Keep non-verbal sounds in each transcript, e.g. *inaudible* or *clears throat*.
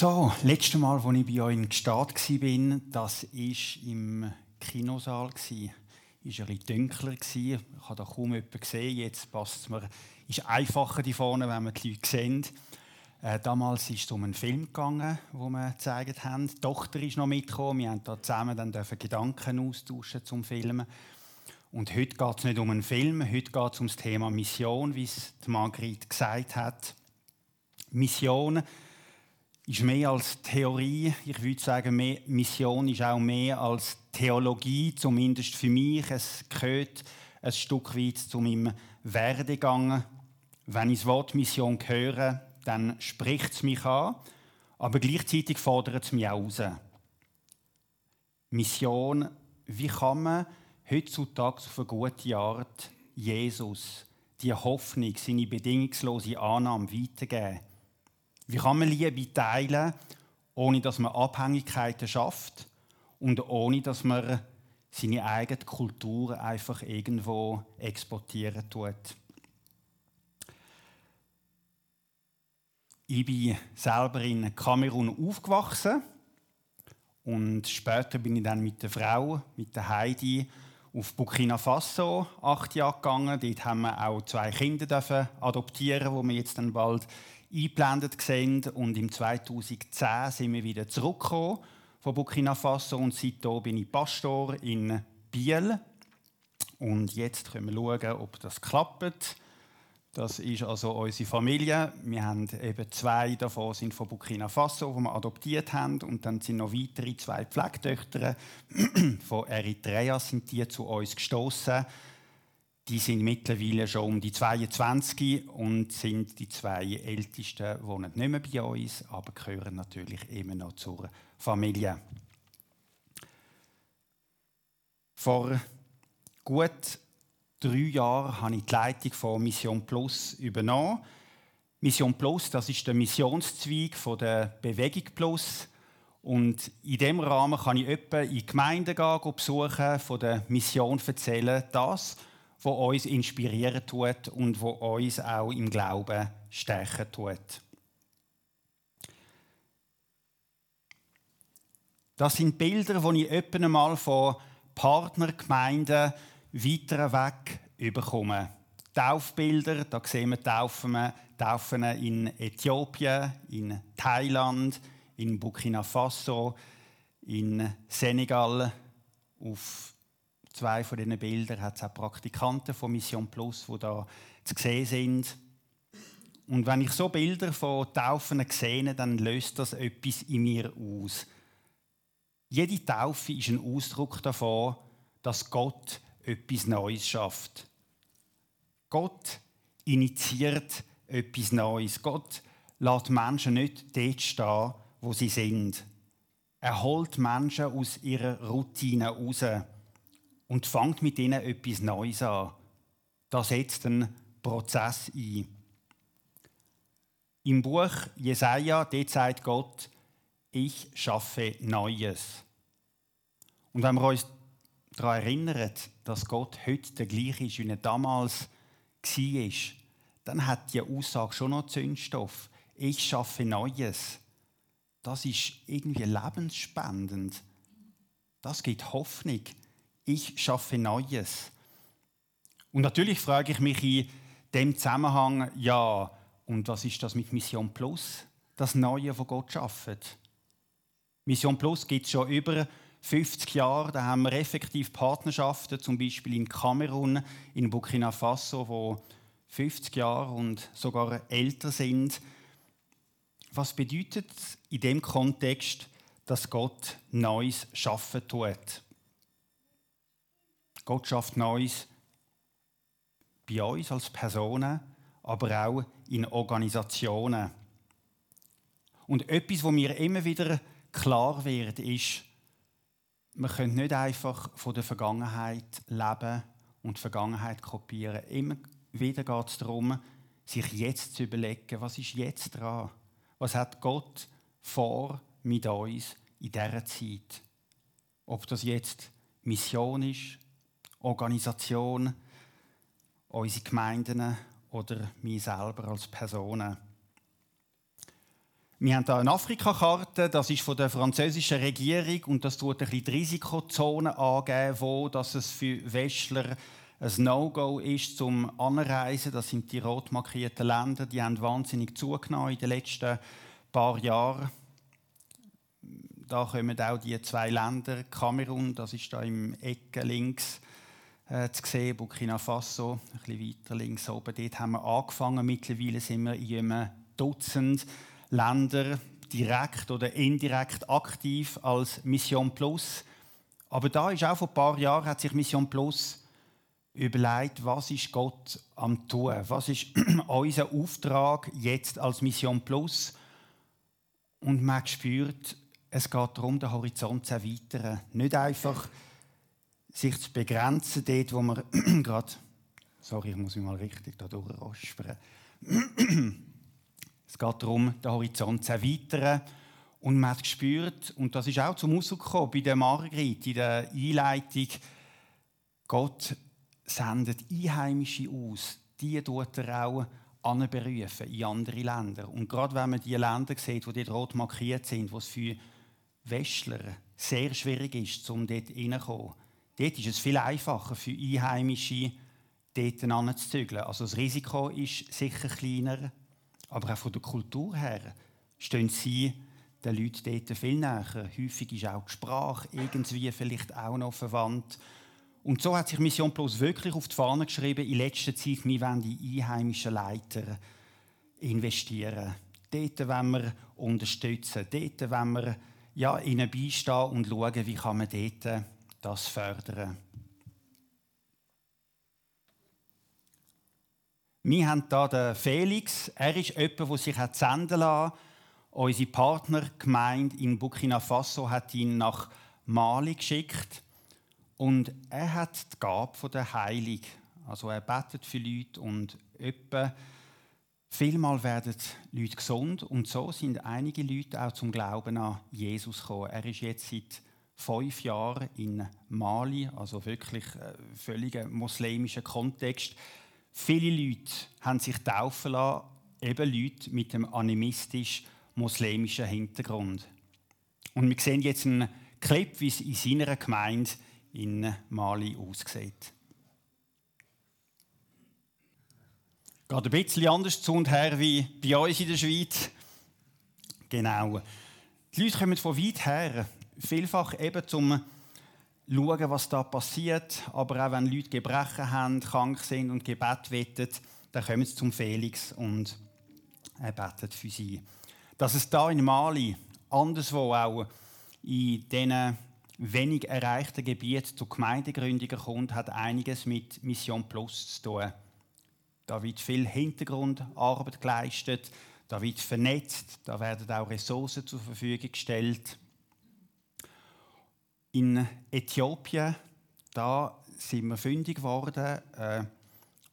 So, letzte Mal, als ich bei euch im Gestad war, das war im Kinosaal. Es war ein bisschen dunkler. Ich habe da kaum jemanden gesehen. Jetzt passt es mir. Es ist einfacher hier vorne, wenn man die Leute sieht. Äh, damals ist es um einen Film gegangen, den wir gezeigt haben. Die Tochter ist noch mitgekommen. Wir haben da zusammen dann Gedanken austauschen zum Filmen. Und heute geht es nicht um einen Film, heute geht es um das Thema Mission, wie es Margrit gesagt hat. Mission ist mehr als Theorie. Ich würde sagen, Mission ist auch mehr als Theologie, zumindest für mich. Es gehört ein Stück weit zu meinem Werdegang. Wenn ich das Wort Mission höre, dann spricht es mich an, aber gleichzeitig fordert es mich auch raus. Mission, wie kann man heutzutage auf eine gute Art Jesus, die Hoffnung, seine bedingungslose Annahme weitergeben? Wie kann man Liebe teilen, ohne dass man Abhängigkeiten schafft und ohne dass man seine eigene Kultur einfach irgendwo exportieren tut? Ich bin selber in Kamerun aufgewachsen und später bin ich dann mit der Frau, mit der Heidi, auf Burkina Faso acht Jahre gegangen. Dort haben wir auch zwei Kinder adoptieren, wo wir jetzt dann bald eingeblendet sehen. Und im 2010 sind wir wieder zurückgekommen von Burkina Faso und seitdem bin ich Pastor in Biel. Und jetzt können wir schauen, ob das klappt. Das ist also unsere Familie. Wir haben eben zwei davon sind von Burkina Faso, die wir adoptiert haben, und dann sind noch weitere zwei Pflegetöchter *clears throat* von Eritrea sind die zu uns gestoßen. Die sind mittlerweile schon um die 22 und sind die zwei Ältesten, wohnen nicht mehr bei uns, aber gehören natürlich immer noch zur Familie. Vor gut drei Jahren habe ich die Leitung von Mission Plus übernommen. Mission Plus, das ist der Missionszweig der Bewegung Plus. Und in diesem Rahmen kann ich etwa in Gemeinden gehen, besuchen, von der Mission erzählen, das, wo uns inspirieren tut und wo uns auch im Glauben stärken tut. Das sind Bilder, die ich etwa mal von Partnergemeinden weiter weg bekomme. Taufbilder, da sehen wir Taufen, Taufen in Äthiopien, in Thailand, in Burkina Faso, in Senegal, auf zwei von diesen Bildern hat es auch Praktikanten von Mission Plus, die da zu sehen sind. Und wenn ich so Bilder von Taufen sehe, dann löst das etwas in mir aus. Jede Taufe ist ein Ausdruck davon, dass Gott etwas Neues schafft. Gott initiiert etwas Neues. Gott lässt Menschen nicht dort stehen, wo sie sind. Er holt Menschen aus ihrer Routine raus und fängt mit ihnen etwas Neues an. Da setzt ein Prozess ein. Im Buch Jesaja, dort sagt Gott, ich schaffe Neues. Und wenn wir uns daran erinnern, dass Gott heute der gleiche ist, wie er damals war, dann hat die Aussage schon noch Zündstoff. Ich schaffe Neues. Das ist irgendwie lebensspendend. Das gibt Hoffnung ich schaffe Neues. Und natürlich frage ich mich in dem Zusammenhang, ja, und was ist das mit Mission Plus? Das Neue, was Gott schafft. Mission Plus gibt es schon über 50 Jahre. Da haben wir effektiv Partnerschaften, zum Beispiel in Kamerun, in Burkina Faso, wo 50 Jahre und sogar älter sind. Was bedeutet in dem Kontext, dass Gott Neues schaffen tut? Gott schafft Neues bei uns als Personen, aber auch in Organisationen. Und etwas, was mir immer wieder klar wird, ist, wir können nicht einfach von der Vergangenheit leben und die Vergangenheit kopieren. Immer wieder geht es darum, sich jetzt zu überlegen, was ist jetzt dran? Was hat Gott vor mit uns in dieser Zeit? Ob das jetzt Mission ist, Organisation, unsere Gemeinden oder mich selber als Person. Wir haben hier eine Afrikakarte, das ist von der französischen Regierung und das tut ein die Risikozonen angeben, wo dass es für Westler ein No-Go ist zum Anreisen. Das sind die rot markierten Länder, die haben wahnsinnig zugenommen in den letzten paar Jahren. Da kommen auch die zwei Länder, Kamerun, das ist da im Ecke links äh, zu sehen, Burkina Faso, ein bisschen weiter links oben. Dort haben wir angefangen. Mittlerweile sind wir in einem Dutzend Länder direkt oder indirekt aktiv als Mission Plus. Aber da ist auch vor ein paar Jahren hat sich Mission Plus überlegt, was ist Gott am tun? Was ist *clears throat* unser Auftrag jetzt als Mission Plus? Und man spürt, es geht darum, den Horizont zu erweitern. Nicht einfach sich zu begrenzen, dort, wo man *clears throat* gerade. Sorry, ich muss mich mal richtig da durchrospern. *clears throat* Es geht darum, den Horizont zu erweitern. Und man hat gespürt, und das ist auch zum Ausdruck gekommen bei der Margrit in der Einleitung, Gott sendet Einheimische aus. Die tut er auch anberufen in andere Länder. Und gerade wenn man die Länder sieht, die dort rot markiert sind, wo es für Westler sehr schwierig ist, um dort hineinzukommen, dort ist es viel einfacher für Einheimische, dort hinzuzügeln. Also das Risiko ist sicher kleiner, aber auch von der Kultur her stehen sie den Leuten dort viel näher. Häufig ist auch die Sprache irgendwie vielleicht auch noch verwandt. Und so hat sich Mission Plus wirklich auf die Fahne geschrieben, in letzter Zeit, wir wollen die einheimischen Leiter investieren. Dort wollen wir unterstützen. Dort wollen wir ja, ihnen beistehen und schauen, wie kann man dort das fördern. Wir haben hier den Felix. Er ist jemand, der sich hat senden lassen Unsere Partnergemeinde in Burkina Faso hat ihn nach Mali geschickt. Und er hat die Gabe der Heilung. Also er betet für Leute und etwa Vielmal werden Leute gesund und so sind einige Leute auch zum Glauben an Jesus gekommen. Er ist jetzt seit fünf Jahren in Mali, also wirklich äh, völliger muslimischer Kontext. Viele Leute haben sich taufen lassen, eben Leute mit einem animistisch-muslimischen Hintergrund. Und wir sehen jetzt einen Clip, wie es in seiner Gemeinde in Mali aussieht. Geht ein bisschen anders zu und her wie bei uns in der Schweiz. Genau. Die Leute kommen von weit her, vielfach eben zum schauen, was da passiert. Aber auch wenn Leute Gebrechen haben, krank sind und Gebet wettet, dann kommen sie zum Felix und er betet für sie. Dass es da in Mali, anderswo auch in diesen wenig erreichten Gebieten zu Gemeindegründungen kommt, hat einiges mit Mission Plus zu tun. Da wird viel Hintergrundarbeit geleistet, da wird vernetzt, da werden auch Ressourcen zur Verfügung gestellt. In Äthiopien, da sind wir fündig geworden, eine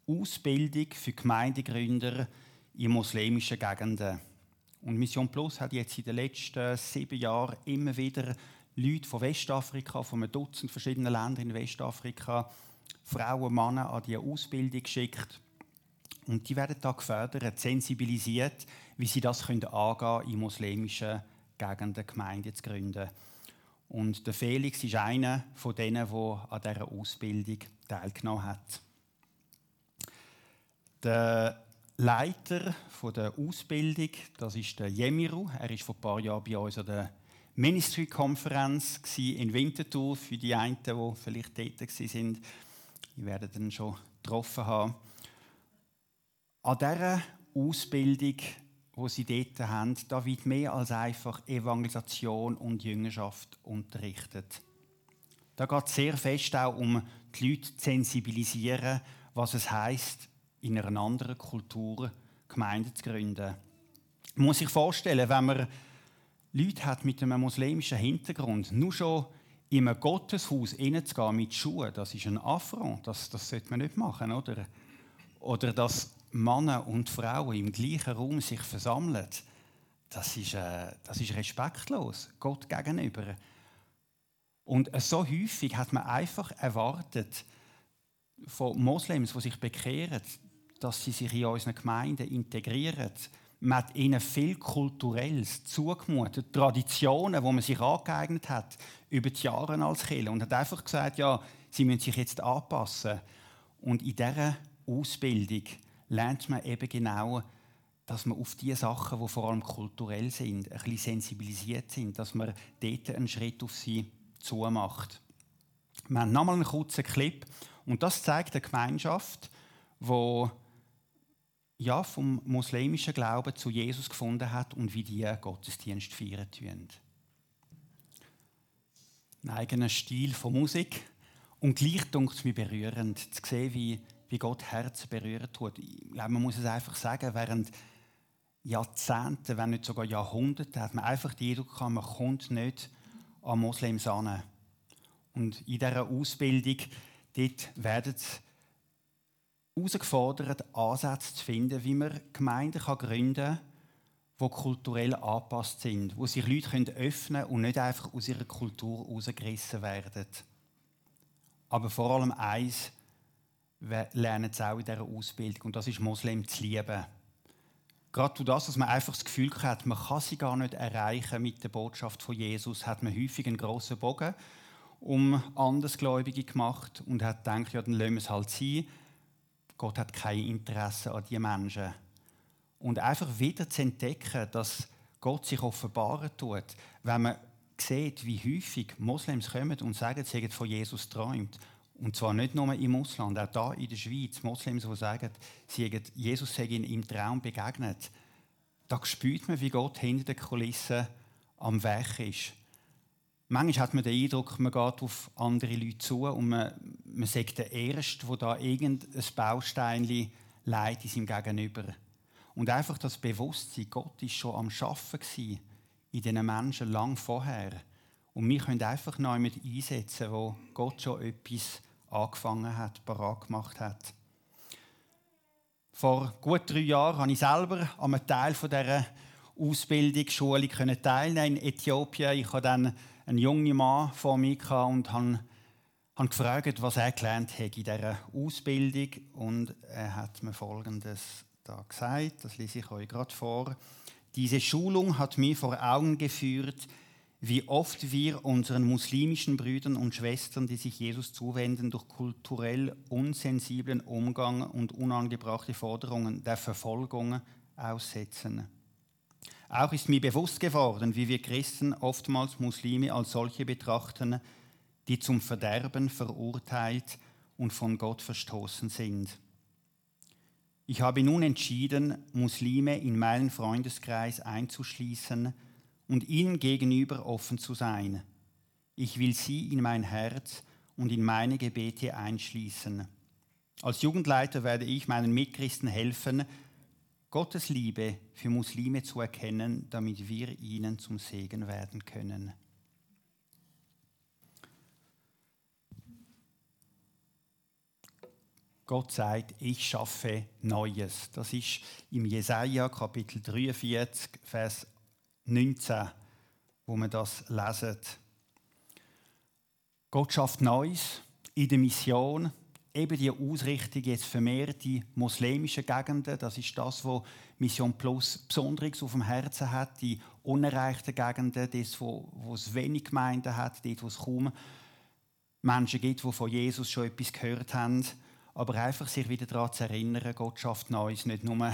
Ausbildung für Gemeindegründer in muslimischen Gegenden. Und Mission Plus hat jetzt in den letzten sieben Jahren immer wieder Leute von Westafrika, von einem Dutzend verschiedenen Ländern in Westafrika, Frauen, Männer an diese Ausbildung geschickt. Und die werden da gefördert, sensibilisiert, wie sie das können angehen in muslimischen Gegenden Gemeinden zu gründen. Und der Felix ist einer von denen, der an dieser Ausbildung teilgenommen hat. Der Leiter der Ausbildung, das ist der Jemiru. Er ist vor ein paar Jahren bei uns an der Ministry-Konferenz in Winterthur. Für die einen, die vielleicht tätig sind, die werden dann schon getroffen haben. An dieser Ausbildung wo sie dort haben, da wird mehr als einfach Evangelisation und Jüngerschaft unterrichtet. Da geht es sehr fest auch um die Leute zu sensibilisieren, was es heißt, in einer anderen Kultur Gemeinden zu gründen. Man muss sich vorstellen, wenn man Leute hat mit einem muslimischen Hintergrund, nur schon in einem Gotteshaus hineinzugehen mit Schuhen, das ist ein Affront, das, das sollte man nicht machen, oder? Oder dass Männer und Frauen im gleichen Raum sich versammeln, das ist, äh, das ist respektlos Gott gegenüber. Und so häufig hat man einfach erwartet von Moslems, die sich bekehren, dass sie sich in unseren Gemeinden integrieren, Man hat ihnen viel Kulturelles zugemutet, Traditionen, wo man sich angeeignet hat über die Jahre als Kirche und hat einfach gesagt, ja, sie müssen sich jetzt anpassen. Und in dieser Ausbildung lernt man eben genau, dass man auf die Sachen, die vor allem kulturell sind, ein bisschen sensibilisiert sind, dass man dort einen Schritt auf sie zumacht. Wir haben nochmal einen kurzen Clip und das zeigt eine Gemeinschaft, die ja, vom muslimischen Glauben zu Jesus gefunden hat und wie die Gottesdienst feiern tun. Ein eigener Stil von Musik und gleich dunkt es mir berührend zu sehen, wie, wie Gott Herzen berühren tut. Ich glaube, man muss es einfach sagen, während Jahrzehnten, wenn nicht sogar Jahrhunderte, hat man einfach die Eindruck man kommt nicht an Moslems an. Und in dieser Ausbildung dort werden herausgefordert, Ansätze zu finden, wie man Gemeinden gründen kann, die kulturell angepasst sind, wo sich Leute können öffnen können und nicht einfach aus ihrer Kultur herausgerissen werden. Aber vor allem eins lernen sie auch in dieser Ausbildung, und das ist Moslem zu lieben. Gerade durch das, dass man einfach das Gefühl hat, man kann sie gar nicht erreichen mit der Botschaft von Jesus, hat man häufig einen grossen Bogen um Andersgläubige gemacht und hat gedacht, ja, dann lassen wir es halt sein Gott hat kein Interesse an diesen Menschen. Und einfach wieder zu entdecken, dass Gott sich offenbaren tut, wenn man sieht, wie häufig Moslems kommen und sagen, sie hätten von Jesus träumt. Und zwar nicht nur im Ausland, auch da in der Schweiz. Moslems, die sagen, sie Jesus sei ihnen im Traum begegnet. Da spürt man, wie Gott hinter den Kulissen am Weg ist. Manchmal hat man den Eindruck, man geht auf andere Leute zu und man, man sagt der Erste, der da irgendein Baustein leidet in seinem Gegenüber. Und einfach das Bewusstsein, Gott ist schon am Arbeiten in diesen Menschen lang vorher. Und wir können einfach neu mit einsetzen, wo Gott schon etwas angefangen hat, parat gemacht hat. Vor gut drei Jahren habe ich selber an einem Teil dieser Ausbildungsschule teilnehmen in Äthiopien. Ich habe dann einen jungen Mann vor mir und habe gefragt, was er gelernt hat in dieser Ausbildung. Und er hat mir Folgendes da gesagt, das lese ich euch gerade vor. Diese Schulung hat mir vor Augen geführt, wie oft wir unseren muslimischen Brüdern und Schwestern, die sich Jesus zuwenden, durch kulturell unsensiblen Umgang und unangebrachte Forderungen der Verfolgung aussetzen. Auch ist mir bewusst geworden, wie wir Christen oftmals Muslime als solche betrachten, die zum Verderben verurteilt und von Gott verstoßen sind. Ich habe nun entschieden, Muslime in meinen Freundeskreis einzuschließen und ihnen gegenüber offen zu sein. Ich will sie in mein Herz und in meine Gebete einschließen. Als Jugendleiter werde ich meinen Mitchristen helfen, Gottes Liebe für Muslime zu erkennen, damit wir ihnen zum Segen werden können. Gott sagt, ich schaffe Neues. Das ist im Jesaja Kapitel 43, Vers 19, wo man das lesen. Gott schafft Neues in der Mission, eben die Ausrichtung jetzt vermehrt die muslimischen Gegenden. Das ist das, was Mission Plus Besonderes auf dem Herzen hat. Die unerreichten Gegenden, das, wo, wo es wenig Gemeinden hat, dort, wo es kaum Menschen gibt, die von Jesus schon etwas gehört haben. Aber einfach sich wieder daran zu erinnern, Gott schafft Neues nicht nur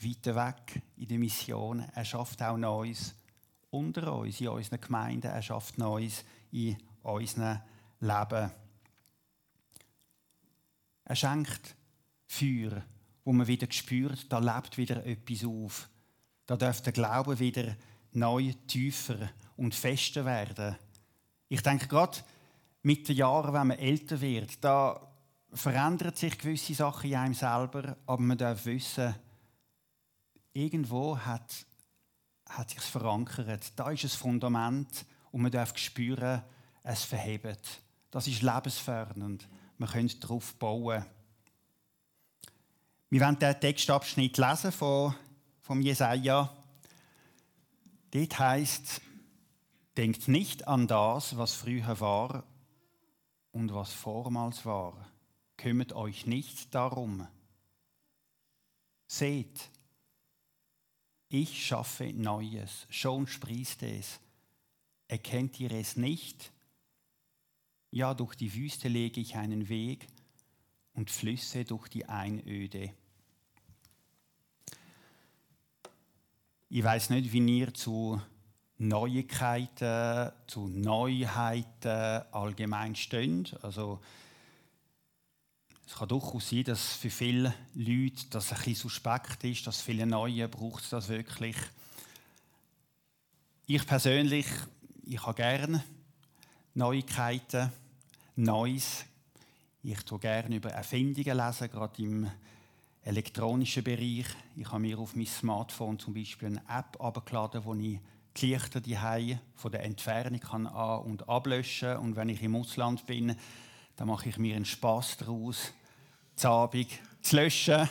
weiter weg in der Mission, er schafft auch Neues unter uns, in unseren Gemeinden, er schafft Neues in unserem Leben. Er schenkt Feuer, wo man wieder spürt, da lebt wieder etwas auf. Da darf der Glaube wieder neu tiefer und fester werden. Ich denke gerade mit den Jahren, wenn man älter wird, da verändern sich gewisse Sachen in einem selber, aber man darf wissen, irgendwo hat, hat sich verankert. Da ist ein Fundament und man darf spüren, es verhebt. Das ist lebensfördernd wir können darauf bauen. Wir werden den Textabschnitt lesen von, vom Jesaja. Dort heißt: Denkt nicht an das, was früher war und was vormals war. Kümmert euch nicht darum. Seht, Ich schaffe Neues, schon sprießt es. Erkennt ihr es nicht? Ja, durch die Wüste lege ich einen Weg und Flüsse durch die Einöde. Ich weiß nicht, wie ihr zu Neuigkeiten, zu Neuheiten allgemein steht. Also, es kann durchaus sein, dass für viele Leute das ein bisschen suspekt ist, dass viele Neue braucht das wirklich. Ich persönlich, ich habe gerne Neuigkeiten, Neues. Ich tue gerne über Erfindungen lesen, gerade im elektronischen Bereich. Ich habe mir auf mein Smartphone zum Beispiel eine App abgeladen, wo ich die Lichter die von der Entfernung kann an- und ablöschen und wenn ich im Ausland bin, dann mache ich mir einen Spaß daraus, Abend zu löschen,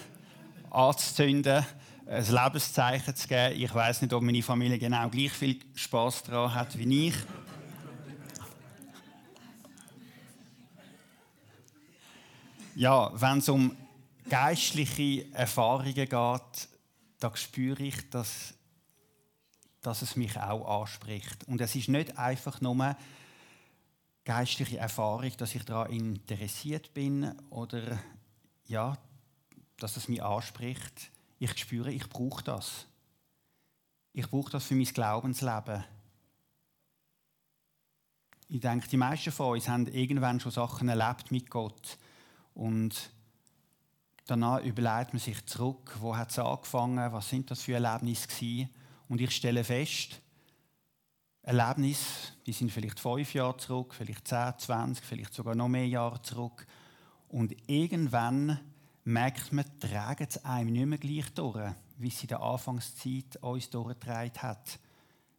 anzuzünden, ein Lebenszeichen zu geben. Ich weiß nicht, ob meine Familie genau gleich viel Spaß daran hat wie ich. Ja, wenn es um geistliche Erfahrungen geht, da spüre ich, dass, dass es mich auch anspricht. Und es ist nicht einfach nur geistliche Erfahrung, dass ich daran interessiert bin oder ja, dass es mich anspricht. Ich spüre, ich brauche das. Ich brauche das für mein Glaubensleben. Ich denke, die meisten von uns haben irgendwann schon Sachen erlebt mit Gott. Und danach überlegt man sich zurück, wo hat es angefangen, was sind das für Erlebnisse gewesen. Und ich stelle fest, Erlebnisse, die sind vielleicht fünf Jahre zurück, vielleicht zehn, zwanzig, vielleicht sogar noch mehr Jahre zurück. Und irgendwann merkt man, tragen es einem nicht mehr gleich durch, wie es in der Anfangszeit uns durchgetragen hat.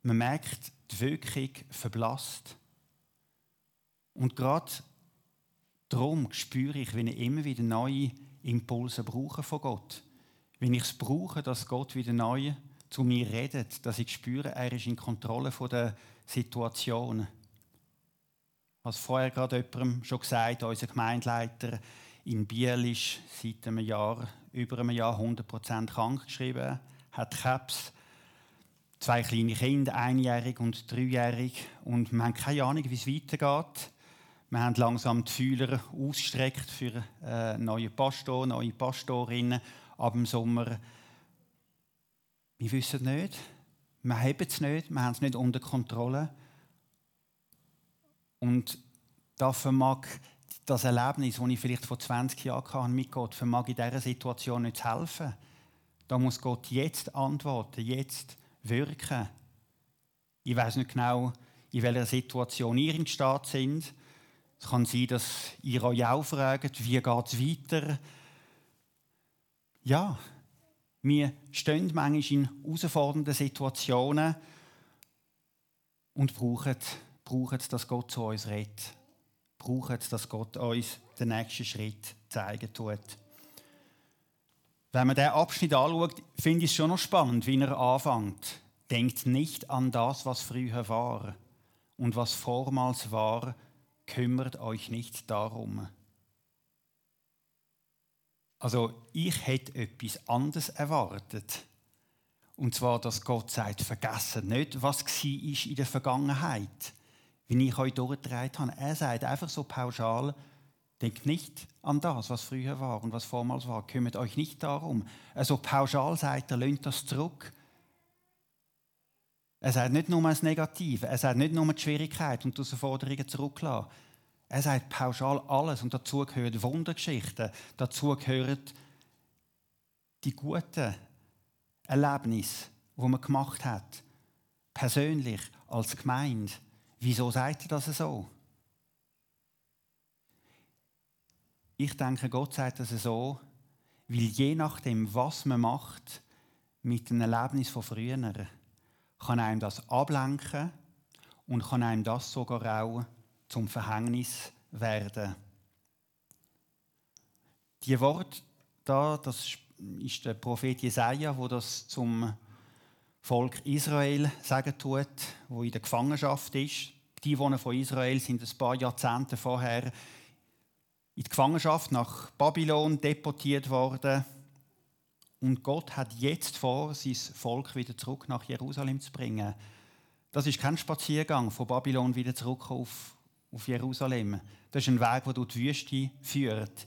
Man merkt, die Wirkung verblasst. Und gerade darum spüre ich, wenn ich immer wieder neue Impulse brauche von Gott. Wenn ich es brauche, dass Gott wieder neu zu mir redet, dass ich spüre, er ist in Kontrolle der Situation. Was vorher gerade jemandem schon gesagt, unser Gemeindeleiter in Biel ist seit einem Jahr, über einem Jahr 100% krank geschrieben, hat Krebs, zwei kleine Kinder, einjährig und dreijährig und wir haben keine Ahnung, wie es weitergeht. Wir haben langsam die Fühler ausgestreckt für äh, neue Pastor, neue Pastorinnen ab dem Sommer. Wir wissen nicht, wir haben es nicht, wir haben es nicht unter Kontrolle. Und da vermag das Erlebnis, das ich vielleicht vor 20 Jahren hatte mit Gott, vermag in dieser Situation nicht zu helfen. Da muss Gott jetzt antworten, jetzt wirken. Ich weiß nicht genau, in welcher Situation ihr in Staat sind. Es kann sein, dass ihr euch auch fragt, wie geht es weiter? Ja, wir stehen manchmal in herausfordernden Situationen und brauchen, brauchen, dass Gott zu uns redet. Brauchen, dass Gott uns den nächsten Schritt zeigen tut. Wenn man diesen Abschnitt anschaut, finde ich es schon noch spannend, wie er anfängt. Denkt nicht an das, was früher war und was vormals war, kümmert euch nicht darum. Also ich hätte etwas anderes erwartet. Und zwar, dass Gott sagt, vergessen nicht, was war in der Vergangenheit, wie ich euch durchgetragen habe. Er sagt einfach so pauschal, denkt nicht an das, was früher war und was vormals war. Kümmert euch nicht darum. Also pauschal sagt er, lehnt das zurück. Er sagt nicht nur das Negative, er sagt nicht nur die Schwierigkeit und die Herausforderungen zurücklassen. Er sagt pauschal alles und dazu gehören Wundergeschichten, dazu gehören die guten Erlebnisse, die man gemacht hat, persönlich als Gemeinde. Wieso sagt er das so? Ich denke, Gott sagt das so, weil je nachdem, was man macht mit einem Erlebnis von früher, kann einem das ablenken und kann einem das sogar auch zum Verhängnis werden. Die Wort da, das ist der Prophet Jesaja, wo das zum Volk Israel sagen tut, wo in der Gefangenschaft ist. Die Bewohner von Israel sind ein paar Jahrzehnte vorher in die Gefangenschaft nach Babylon deportiert worden Und Gott hat jetzt vor, sein Volk wieder zurück nach Jerusalem zu bringen. Das ist kein Spaziergang von Babylon wieder zurück auf, auf Jerusalem. Das ist ein Weg, der durch die Wüste führt. Das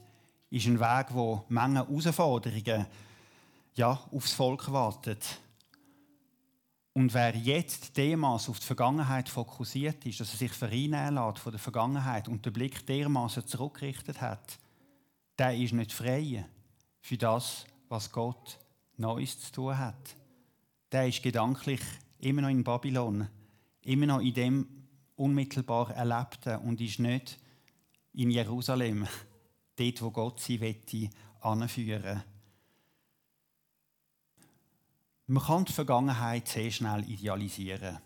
ist ein Weg, wo Menge Herausforderungen ja, aufs Volk wartet. Und wer jetzt dermaßen auf die Vergangenheit fokussiert ist, dass er sich vereinnehmen lässt von der Vergangenheit und den Blick dermaßen zurückgerichtet hat, der ist nicht frei für das, was Gott Neues zu tun hat. Der ist gedanklich immer noch in Babylon, immer noch in dem unmittelbar Erlebten und ist nicht in Jerusalem, *laughs* dort, wo Gott sie anführen. Man kann die Vergangenheit sehr schnell idealisieren.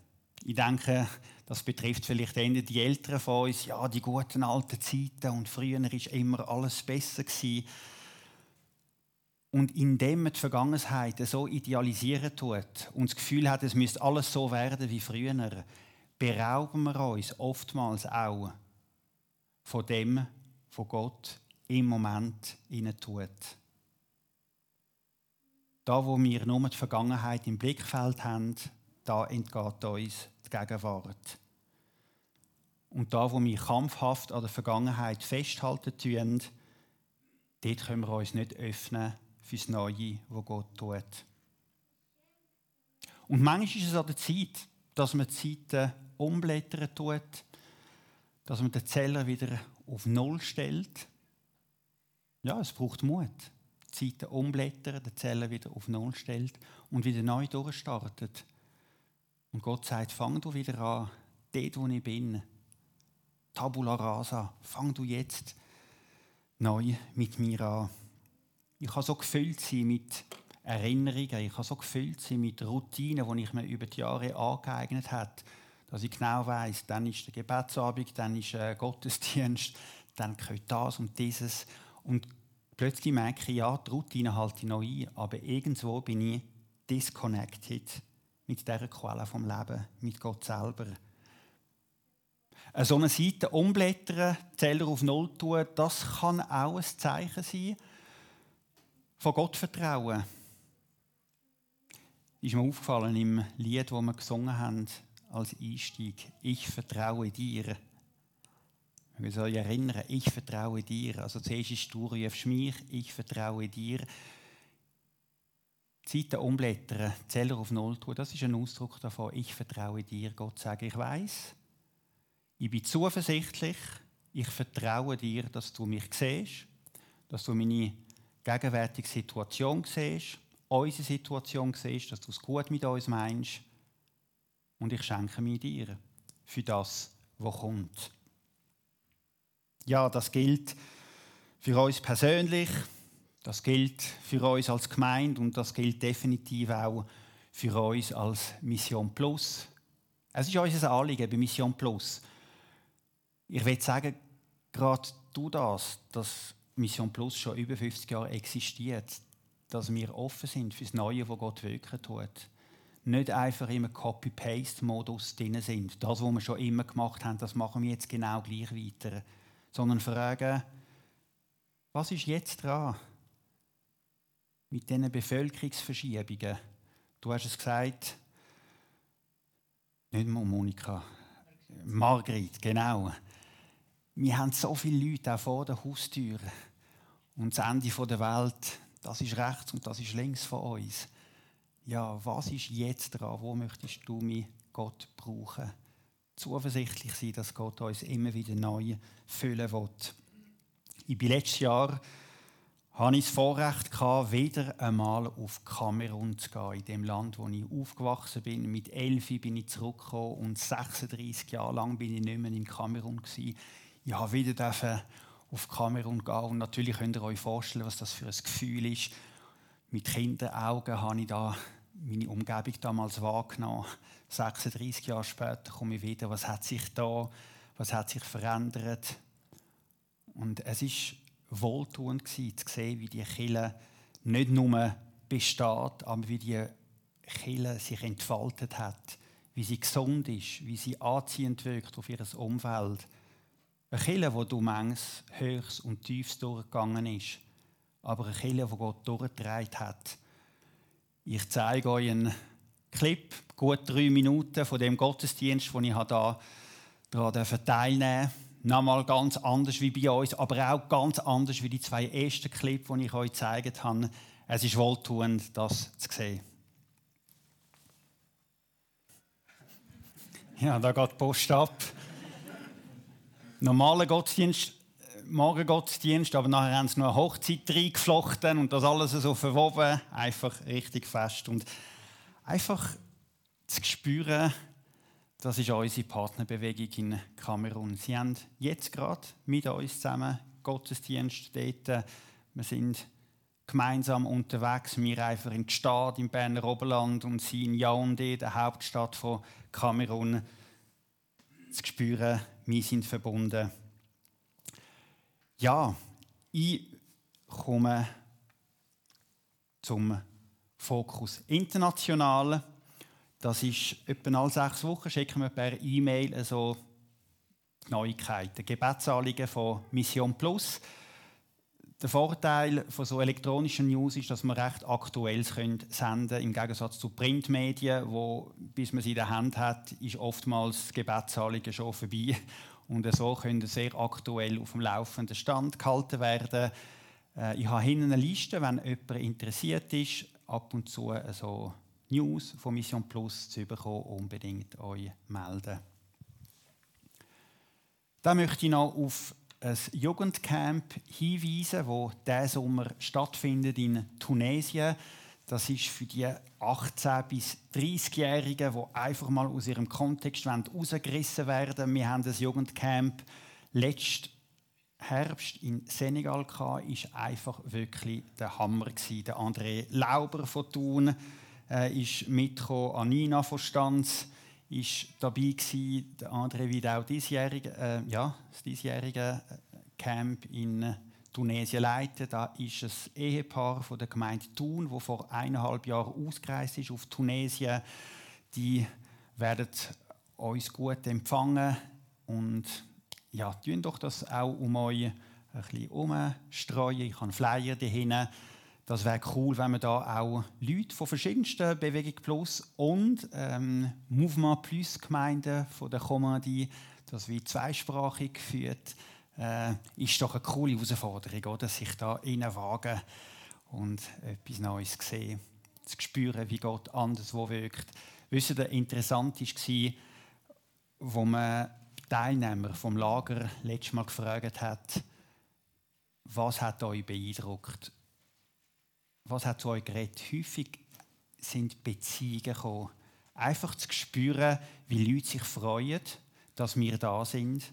Ich denke, das betrifft vielleicht eher die Älteren von uns. Ja, die guten alten Zeiten und früher war immer alles besser gewesen. Und indem man die Vergangenheit so idealisieren tut und das Gefühl hat, es müsste alles so werden wie früher, berauben wir uns oftmals auch von dem, was Gott im Moment tut. Da, wo wir nur die Vergangenheit im Blickfeld haben, da entgeht uns die Gegenwart. Und da, wo wir kampfhaft an der Vergangenheit festhalten tun, dort können wir uns nicht öffnen fürs Neue, wo Gott tut. Und manchmal ist es an der Zeit, dass man die Zeiten umblättern tut, dass man den Zeller wieder auf Null stellt. Ja, es braucht Mut. Die Zeiten umblättern, den Zeller wieder auf Null stellt und wieder neu durchstartet. Und Gott sagt, fang du wieder an, dort, wo ich bin. Tabula rasa, fang du jetzt neu mit mir an. Ich kann so gefüllt sein mit Erinnerungen, ich kann so gefüllt sein mit Routinen, die ich mir über die Jahre angeeignet habe, dass ich genau weiß, dann ist der Gebetsabend, dann ist äh, Gottesdienst, dann gehört das und dieses. Und plötzlich merke ich, ja, die Routine halte ich noch ein, aber irgendwo bin ich disconnected mit dieser Quelle vom Leben, mit Gott selber. So eine Seite umblättern, Zeller auf Null tun, das kann auch ein Zeichen sein von Gott vertrauen. Ist mir aufgefallen im Lied, das wir gesungen haben als Einstieg. Ich vertraue dir. Wir sollen erinnern, ich vertraue dir. Also zuerst ist du rufst mich, ich vertraue dir. Zeiten umblättern, Zeller auf Null tun, das ist ein Ausdruck davon, ich vertraue dir. Gott sagt, ich weiß, ich bin zuversichtlich, ich vertraue dir, dass du mich siehst, dass du meine gegenwärtige Situation siehst, unsere Situation siehst, dass du es gut mit uns meinst. Und ich schenke mir dir für das, was kommt. Ja, das gilt für uns persönlich, das gilt für uns als Gemeinde und das gilt definitiv auch für uns als Mission Plus. Es ist unser Anliegen bei Mission Plus. Ich will sagen, gerade du das, dass Mission Plus schon über 50 Jahre existiert, dass wir offen sind für das Neue, was Gott wirken tut. Nicht einfach im Copy-Paste-Modus drin sind. Das, was wir schon immer gemacht haben, das machen wir jetzt genau gleich weiter. Sondern fragen, was ist jetzt dran mit diesen Bevölkerungsverschiebungen? Du hast es gesagt, nicht Monika, Margrit, genau. Wir haben so viele Leute auch vor der Haustür und das Ende der Welt, das ist rechts und das ist links von uns. Ja, was ist jetzt dran? Wo möchtest du mich, Gott, brauchen? Zuversichtlich sein, dass Gott uns immer wieder neu füllen will. Ich bin letztes Jahr hatte ich das Vorrecht, wieder einmal auf Kamerun zu gehen, in dem Land, wo ich aufgewachsen bin. Mit elf bin ich zurückgekommen und 36 Jahre lang bin ich nicht mehr in Kamerun. Ich habe wieder auf Kamerun gehen. Und natürlich könnt ihr euch vorstellen, was das für ein Gefühl ist. Mit Kinderaugen habe ich da meine Umgebung damals wahrgenommen. 36 Jahre später komme ich wieder. Was hat sich da, was hat sich verändert? Und es ist wohltuend gewesen, zu sehen, wie die Kille nicht nur besteht, aber wie die Kille sich entfaltet hat, wie sie gesund ist, wie sie anziehend wirkt auf ihr Umfeld eine Kille, wo du manches Höchst und Tiefst durchgegangen ist, aber eine Kille, wo Gott durchgetragen hat, Ich zeige euch einen Clip, gut drei Minuten von dem Gottesdienst, den ich da daran teilnehmen Nochmal ganz anders wie bei uns, aber auch ganz anders wie die zwei ersten Clips, die ich euch gezeigt habe. Es ist wohltuend, das zu sehen. Ja, da geht die Post ab. Normaler Gottesdienst, Morgengottesdienst, aber nachher haben sie noch eine Hochzeit reingeflochten und das alles so verwoben. Einfach richtig fest. Und einfach zu spüren, das ist unsere Partnerbewegung in Kamerun. Sie haben jetzt gerade mit uns zusammen Gottesdienst dort. Wir sind gemeinsam unterwegs. Wir einfach in die Stadt im Berner Oberland und sie in Yaoundé, der Hauptstadt von Kamerun. Zu spüren, wir sind verbunden. Ja, ich komme zum Fokus international. Das ist etwa alle sechs Wochen schicken wir per E-Mail so Neuigkeiten, Gebetsanliegen von Mission Plus. Der Vorteil von so elektronischen News ist, dass man recht aktuelles senden können, im Gegensatz zu Printmedien, wo bis man sie in der Hand hat, ist oftmals das schon vorbei. Und so können sehr aktuell auf dem laufenden Stand gehalten werden. Äh, ich habe hinten eine Liste, wenn jemand interessiert ist, ab und zu so News von Mission Plus zu bekommen, unbedingt euch melden. Da möchte ich noch auf ein Jugendcamp hinweisen, wo diesen Sommer stattfindet in Tunesien. Das ist für die 18- bis 30-Jährigen, die einfach mal aus ihrem Kontext herausgerissen werden. Wir haben das Jugendcamp letzten Herbst in Senegal gehabt, ist einfach wirklich der Hammer. Der André Lauber von Thun äh, ist mitgekommen, Anina von Stanz ist dabei der andere wie auch diesjährige, äh, ja, das diesjährige äh, Camp in Tunesien leiten. Da ist ein Ehepaar von der Gemeinde Thun, wo vor eineinhalb Jahren ausgereist ist auf Tunesien. Die werden uns gut empfangen und ja, tun doch das auch um euch ein bisschen umstreuen. Ich habe Flyer dahin. Das wäre cool, wenn wir da auch Leute von verschiedensten Bewegung Plus und ähm, Movement Plus Gemeinden von der Kommandie, das wie zweisprachig führt, äh, ist doch eine coole Herausforderung, oder? sich da wagen und etwas Neues sehen, zu spüren, wie Gott anderswo wirkt. Wisst ihr, interessant war, wo man Teilnehmer vom Lager letztes Mal gefragt hat, was hat euch beeindruckt? was hat zu euch geredet? Häufig sind Beziehungen gekommen. Einfach zu spüren, wie Leute sich freuen, dass wir da sind.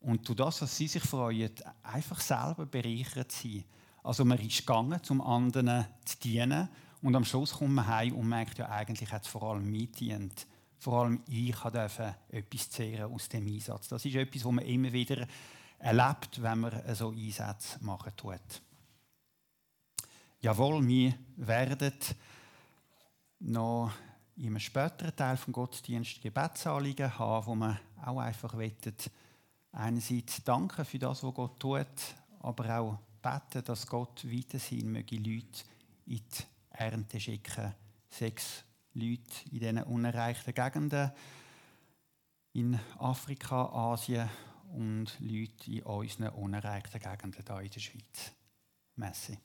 Und durch das, was sie sich freuen, einfach selber bereichert sein. Also man ist gegangen, zum anderen zu dienen. Und am Schluss kommt man heim und merkt, ja, eigentlich hat es vor allem mich gedient. Vor allem ich durfte etwas zehren aus dem Einsatz. Das ist etwas, was man immer wieder erlebt, wenn man so Einsätze machen tut. Jawohl, wir werden noch in einem späteren Teil vom Gottesdienst Gebetsanliegen haben, wo wir auch einfach wettet einerseits danken für das, was Gott tut, aber auch beten, dass Gott weiter sein möge, Leute in die Ernte schicken. Sechs Leute in diesen unerreichten Gegenden in Afrika, Asien und Leute in unseren unerreichten Gegenden hier in der Schweiz. Merci.